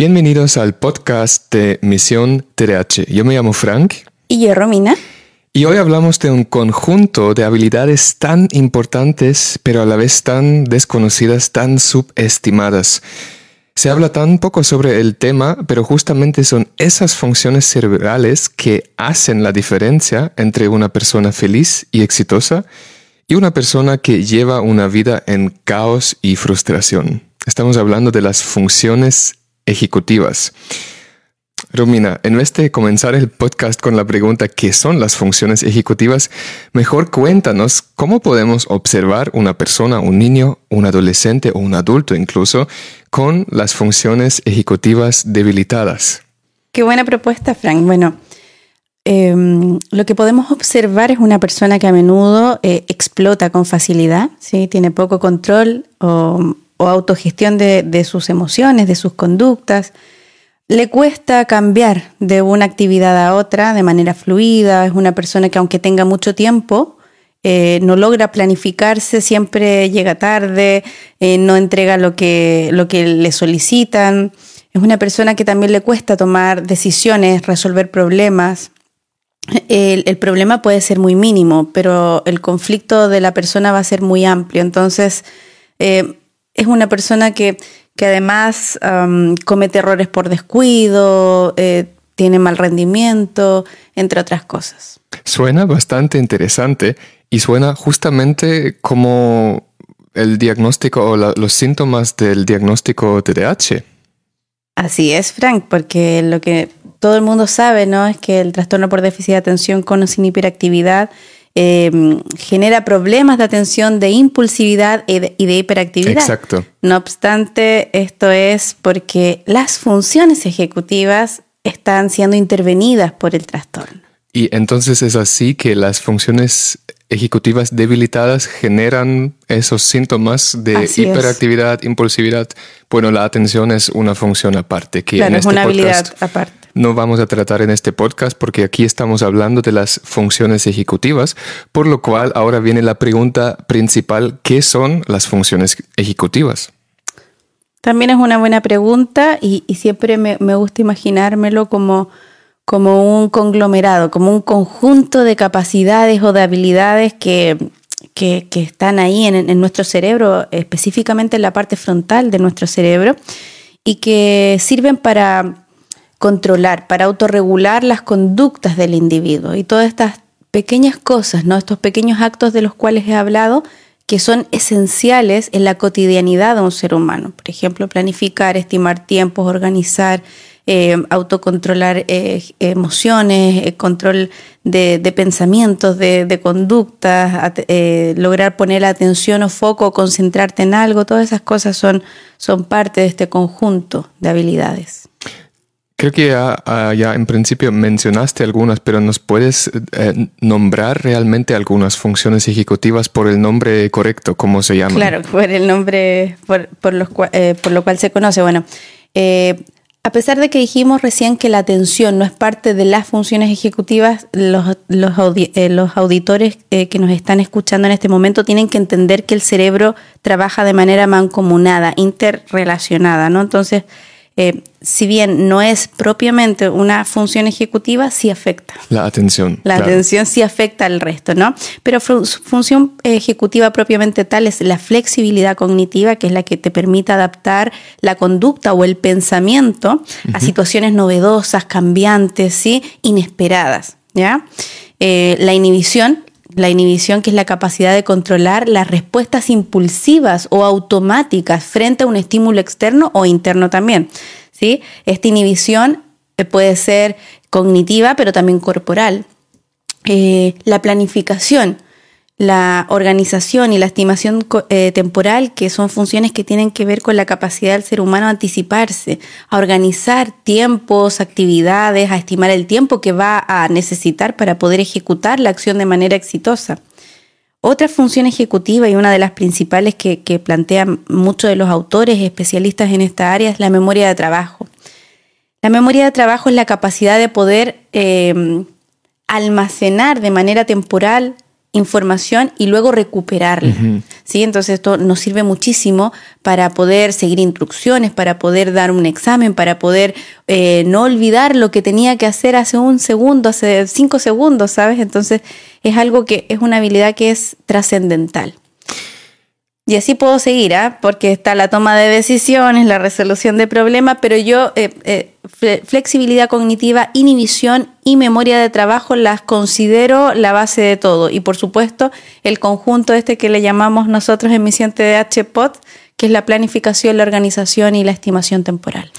Bienvenidos al podcast de Misión TDH. Yo me llamo Frank. Y yo, Romina. Y hoy hablamos de un conjunto de habilidades tan importantes, pero a la vez tan desconocidas, tan subestimadas. Se habla tan poco sobre el tema, pero justamente son esas funciones cerebrales que hacen la diferencia entre una persona feliz y exitosa y una persona que lleva una vida en caos y frustración. Estamos hablando de las funciones ejecutivas. Romina, en vez de comenzar el podcast con la pregunta ¿qué son las funciones ejecutivas? Mejor cuéntanos cómo podemos observar una persona, un niño, un adolescente o un adulto incluso con las funciones ejecutivas debilitadas. Qué buena propuesta, Frank. Bueno, em, lo que podemos observar es una persona que a menudo eh, explota con facilidad, ¿sí? tiene poco control o o autogestión de, sus emociones, de sus conductas. Le cuesta cambiar de una actividad a otra de manera fluida. Es una persona que aunque tenga mucho tiempo, eh, no logra planificarse, siempre llega tarde, eh, no entrega lo que, lo que le solicitan. Es una persona que también le cuesta tomar decisiones, resolver problemas. El, problema puede ser muy mínimo, pero el conflicto de la persona va a ser muy amplio. Entonces, eh, es una persona que, además comete errores por descuido, eh, tiene mal rendimiento, entre otras cosas. Suena bastante interesante y suena justamente como el diagnóstico o los síntomas del diagnóstico TDAH. Así es, Frank, porque lo que todo el mundo sabe, ¿no? Es que el trastorno por déficit de atención con o sin hiperactividad Em, genera problemas de atención, de impulsividad y de, hiperactividad. Exacto. No obstante, esto es porque las funciones ejecutivas están siendo intervenidas por el trastorno. Y entonces es así que las funciones ejecutivas debilitadas generan esos síntomas de hiperactividad, impulsividad. Bueno, la atención es una función aparte. Que claro, es este una habilidad aparte no vamos a tratar en este podcast porque aquí estamos hablando de las funciones ejecutivas, por lo cual ahora viene la pregunta principal, ¿qué son las funciones ejecutivas? También es una buena pregunta y, siempre me, gusta imaginármelo como, como un conglomerado, como un conjunto de capacidades o de habilidades que, que, están ahí en, en, nuestro cerebro, específicamente en la parte frontal de nuestro cerebro, y que sirven para controlar, para autorregular las conductas del individuo. Y todas estas pequeñas cosas, ¿no? estos pequeños actos de los cuales he hablado, que son esenciales en la cotidianidad de un ser humano. Por ejemplo, planificar, estimar tiempos, organizar, eh, autocontrolar eh, emociones, eh, control de, pensamientos, de, conductas, lograr poner atención o foco concentrarte en algo, todas esas cosas son, son parte de este conjunto de habilidades. Creo que ya, en principio mencionaste algunas, pero ¿nos puedes eh, nombrar realmente algunas funciones ejecutivas por el nombre correcto, cómo se llama? Claro, por el nombre por, por, eh, por lo cual se conoce. Bueno, eh, a pesar de que dijimos recién que la atención no es parte de las funciones ejecutivas, los, los, los auditores que nos están escuchando en este momento tienen que entender que el cerebro trabaja de manera mancomunada, interrelacionada, ¿no? Entonces, eh, si bien no es propiamente una función ejecutiva, sí afecta. La atención. La atención sí afecta al resto, ¿no? Pero su función ejecutiva propiamente tal es la flexibilidad cognitiva, que es la que te permite adaptar la conducta o el pensamiento a situaciones novedosas, cambiantes, ¿sí? inesperadas. ¿ya? Eh, la inhibición, la inhibición, que es la capacidad de controlar las respuestas impulsivas o automáticas frente a un estímulo externo o interno también. ¿sí? Esta inhibición eh, puede ser cognitiva, pero también corporal. Eh, la planificación, la organización y la estimación eh, temporal, que son funciones que tienen que ver con la capacidad del ser humano a anticiparse, a organizar tiempos, actividades, a estimar el tiempo que va a necesitar para poder ejecutar la acción de manera exitosa. Otra función ejecutiva y una de las principales que, plantean muchos de los autores especialistas en esta área es la memoria de trabajo. La memoria de trabajo es la capacidad de poder eh, almacenar de manera temporal información y luego recuperarla. ¿sí? Entonces esto nos sirve muchísimo para poder seguir instrucciones, para poder dar un examen, para poder eh, no olvidar lo que tenía que hacer hace un segundo, hace cinco segundos, ¿sabes? Entonces es algo que es una habilidad que es trascendental. Y así puedo seguir, ¿ah? porque está la toma de decisiones, la resolución de problemas, pero yo eh, eh, flexibilidad cognitiva, inhibición y memoria de trabajo las considero la base de todo. Y por supuesto, el conjunto este que le llamamos nosotros en Misión TDH POT, que es la planificación, la organización y la estimación temporal.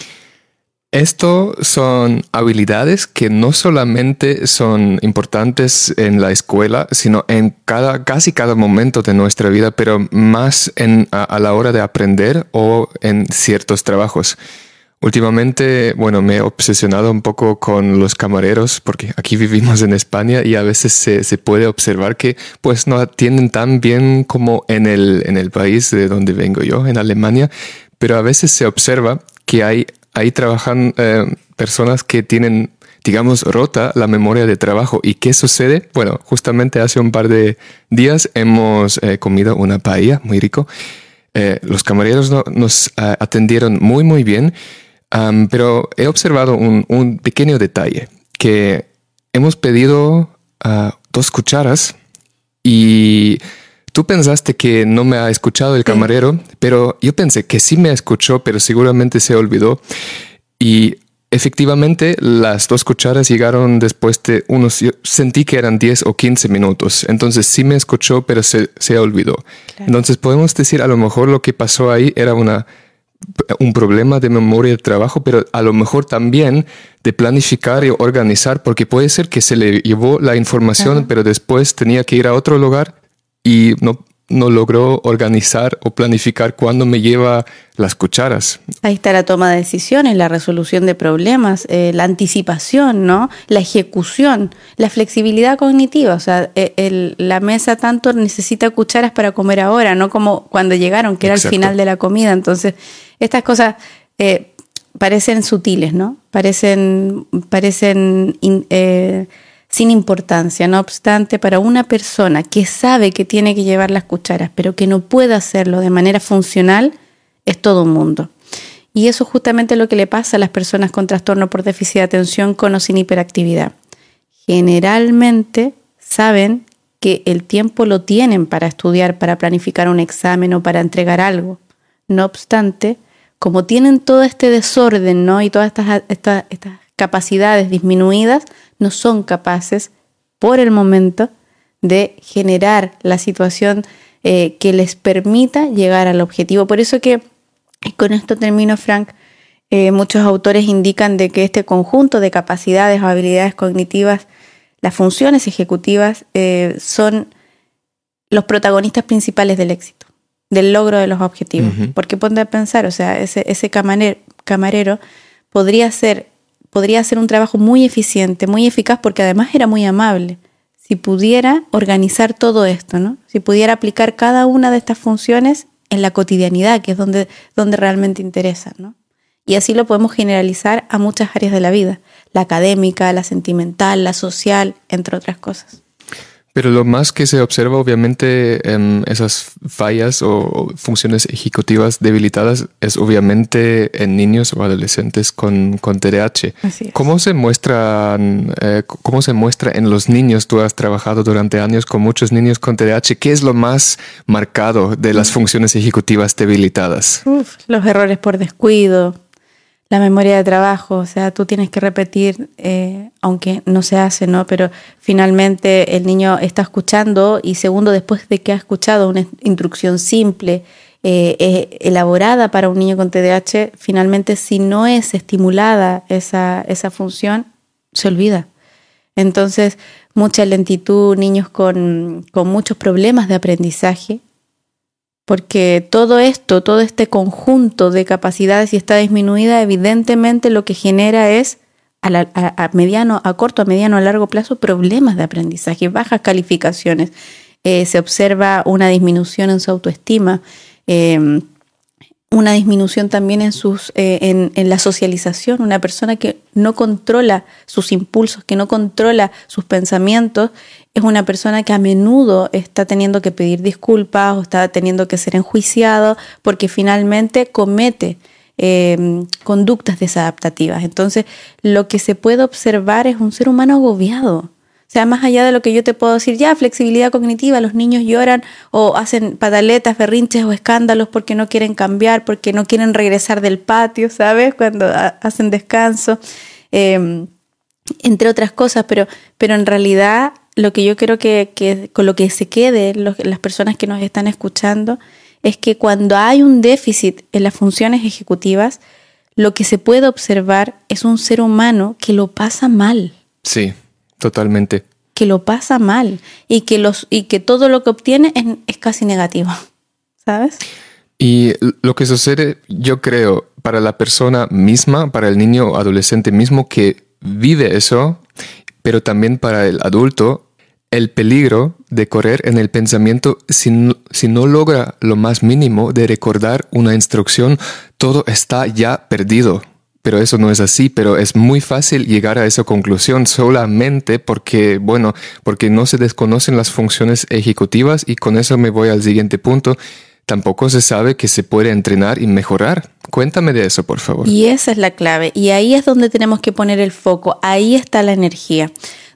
Esto son habilidades que no solamente son importantes en la escuela, sino en cada, casi cada momento de nuestra vida, pero más en, a, la hora de aprender o en ciertos trabajos. Últimamente, bueno, me he obsesionado un poco con los camareros porque aquí vivimos en España y a veces se, puede observar que pues no atienden tan bien como en el, en el país de donde vengo yo, en Alemania, pero a veces se observa que hay ahí trabajan eh, personas que tienen, digamos, rota la memoria de trabajo. ¿Y qué sucede? Bueno, justamente hace un par de días hemos eh, comido una paella muy rico. Eh, los camareros nos atendieron muy, muy bien, pero he observado un, pequeño detalle, que hemos pedido ah, dos cucharas y Tú pensaste que no me ha escuchado el camarero, pero yo pensé que sí me escuchó, pero seguramente se olvidó. Y efectivamente las dos cucharas llegaron después de unos, yo sentí que eran 10 o 15 minutos. Entonces sí me escuchó, pero se, se olvidó. Entonces podemos decir a lo mejor lo que pasó ahí era una un problema de memoria de trabajo, pero a lo mejor también de planificar y organizar, porque puede ser que se le llevó la información, pero después tenía que ir a otro lugar y no, no logró organizar o planificar cuándo me lleva las cucharas. Ahí está la toma de decisiones, la resolución de problemas, eh, la anticipación, ¿no? La ejecución, la flexibilidad cognitiva. O sea, e, la mesa tanto necesita cucharas para comer ahora, no como cuando llegaron, que era el final de la comida. Entonces, estas cosas eh, parecen sutiles, ¿no? Parecen, parecen eh, sin importancia. No obstante, para una persona que sabe que tiene que llevar las cucharas, pero que no puede hacerlo de manera funcional, es todo un mundo. Y eso es justamente lo que le pasa a las personas con trastorno por déficit de atención con o sin hiperactividad. Generalmente saben que el tiempo lo tienen para estudiar, para planificar un examen o para entregar algo. No obstante, como tienen todo este desorden ¿no? y todas estas, estas, estas capacidades disminuidas, no son capaces por el momento de generar la situación eh, que les permita llegar al objetivo. Por eso que, y con esto termino, Frank, eh, muchos autores indican de que este conjunto de capacidades o habilidades cognitivas, las funciones ejecutivas, eh, son los protagonistas principales del éxito, del logro de los objetivos. Porque ponte a pensar, o sea, ese, ese camarero podría ser podría hacer un trabajo muy eficiente, muy eficaz, porque además era muy amable. Si pudiera organizar todo esto, ¿no? Si pudiera aplicar cada una de estas funciones en la cotidianidad, que es donde, donde realmente interesa, ¿no? Y así lo podemos generalizar a muchas áreas de la vida, la académica, la sentimental, la social, entre otras cosas. Pero lo más que se observa, obviamente, en esas fallas o funciones ejecutivas debilitadas es obviamente en niños o adolescentes con, con TDAH. ¿Cómo se muestran, eh, cómo se muestra en los niños? Tú has trabajado durante años con muchos niños con TDAH. ¿Qué es lo más marcado de las mm. funciones ejecutivas debilitadas? los errores por descuido, la memoria de trabajo, o sea, tú tienes que repetir, eh, aunque no se hace, ¿no? Pero finalmente el niño está escuchando y segundo, después de que ha escuchado una instrucción simple, eh, elaborada para un niño con TDAH, finalmente si no es estimulada esa, esa función, se olvida. Entonces, mucha lentitud, niños con, con muchos problemas de aprendizaje, porque todo esto, todo este conjunto de capacidades y está disminuida, evidentemente lo que genera es a, mediano, a corto, a mediano, a largo plazo problemas de aprendizaje, bajas calificaciones. Eh, se observa una disminución en su autoestima, em, una disminución también en, sus, eh, en, la socialización. Una persona que no controla sus impulsos, que no controla sus pensamientos, es una persona que a menudo está teniendo que pedir disculpas o está teniendo que ser enjuiciado porque finalmente comete eh, conductas desadaptativas. Entonces, lo que se puede observar es un ser humano agobiado o sea, más allá de lo que yo te puedo decir, ya, flexibilidad cognitiva, los niños lloran o hacen pataletas, berrinches o escándalos porque no quieren cambiar, porque no quieren regresar del patio, ¿sabes? Cuando hacen descanso, em, entre otras cosas, pero, pero en realidad lo que yo creo que, con lo que se quede las personas que nos están escuchando es que cuando hay un déficit en las funciones ejecutivas, lo que se puede observar es un ser humano que lo pasa mal. Sí, Totalmente. Que lo pasa mal y que, los, y que todo lo que obtiene es, casi negativo, ¿sabes? Y lo que sucede, yo creo, para la persona misma, para el niño o adolescente mismo que vive eso, pero también para el adulto, el peligro de correr en el pensamiento si si no, logra lo más mínimo de recordar una instrucción, todo está ya perdido pero eso no es así, pero es muy fácil llegar a esa conclusión solamente porque, bueno, porque no se desconocen las funciones ejecutivas y con eso me voy al siguiente punto. Tampoco se sabe que se puede entrenar y mejorar. Cuéntame de eso, por favor. Y esa es la clave. Y ahí es donde tenemos que poner el foco. Ahí está la energía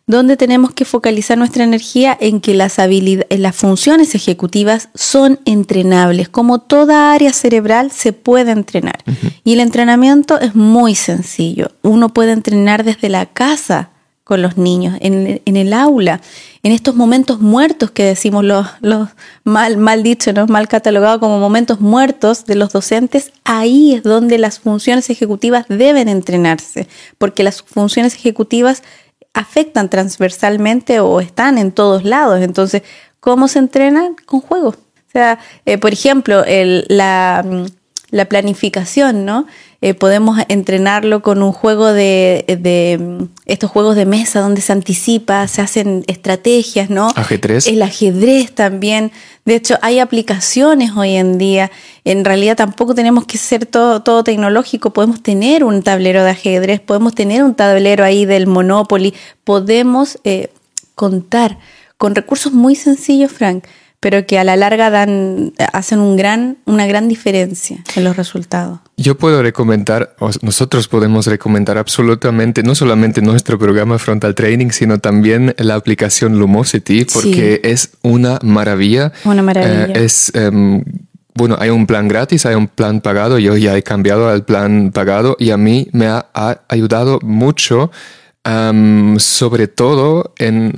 donde tenemos que focalizar nuestra energía en que las, habilidades, las funciones ejecutivas son entrenables. Como toda área cerebral se puede entrenar. Y el entrenamiento es muy sencillo. Uno puede entrenar desde la casa con los niños, en, el aula, en estos momentos muertos que decimos los, mal, mal dicho, ¿no? mal catalogado como momentos muertos de los docentes, ahí es donde las funciones ejecutivas deben entrenarse, porque las funciones ejecutivas afectan transversalmente o están en todos lados. Entonces, ¿cómo se entrenan? Con juegos. O sea, eh, por ejemplo, la, la, planificación, ¿no? Eh, podemos entrenarlo con un juego de, de, estos juegos de mesa donde se anticipa, se hacen estrategias, ¿no? Ajedrez. El ajedrez también. De hecho, hay aplicaciones hoy en día. En realidad tampoco tenemos que ser todo, todo tecnológico. Podemos tener un tablero de ajedrez, podemos tener un tablero ahí del Monopoly, podemos eh, contar con recursos muy sencillos, Frank pero que a la larga dan, hacen un gran, una gran diferencia en los resultados. Yo puedo recomendar, nosotros podemos recomendar absolutamente, no solamente nuestro programa Frontal Training, sino también la aplicación Lumosity, porque es una maravilla. Una maravilla. Eh, es, em, bueno, hay un plan gratis, hay un plan pagado, yo ya he cambiado al plan pagado y a mí me ha ayudado mucho sobre todo en,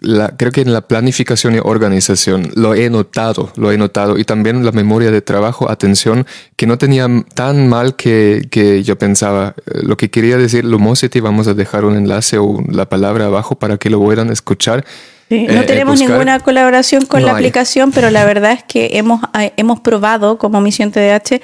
la, creo que en la planificación y organización. Lo he notado, lo he notado. Y también la memoria de trabajo, atención, que no tenía tan mal que, que yo pensaba. Eh, lo que quería decir, Lumosity, vamos a dejar un enlace o la palabra abajo para que lo puedan escuchar. No eh, tenemos ninguna colaboración con la aplicación, pero la verdad es que hemos, eh, hemos probado como Misión TDH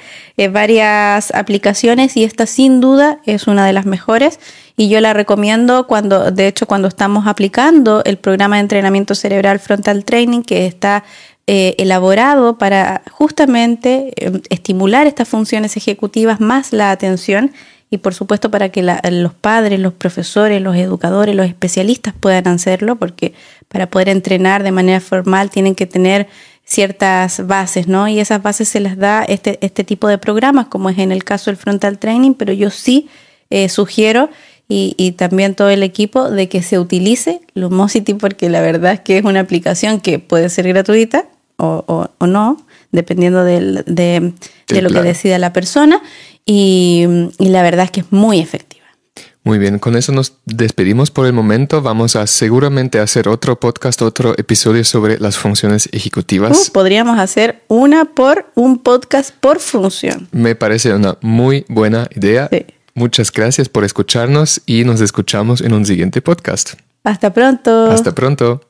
varias aplicaciones y esta sin duda es una de las mejores. Y yo la recomiendo cuando, de hecho, cuando estamos aplicando el programa de entrenamiento cerebral frontal training que está eh, elaborado para justamente eh, estimular estas funciones ejecutivas más la atención y por supuesto para que los padres, los profesores, los educadores, los especialistas puedan hacerlo, porque para poder entrenar de manera formal tienen que tener ciertas bases, ¿no? Y esas bases se las da este, este tipo de programas, como es en el caso del frontal training, pero yo sí eh, sugiero y, también todo el equipo de que se utilice Lumosity porque la verdad es que es una aplicación que puede ser gratuita o, no, dependiendo de, lo que decida la persona y, la verdad es que es muy efectiva. Muy bien, con eso nos despedimos por el momento. Vamos a seguramente hacer otro podcast, otro episodio sobre las funciones ejecutivas. Uh, podríamos hacer una por un podcast por función. Me parece una muy buena idea. Sí. Muchas gracias por escucharnos y nos escuchamos en un siguiente podcast. Hasta pronto. Hasta pronto.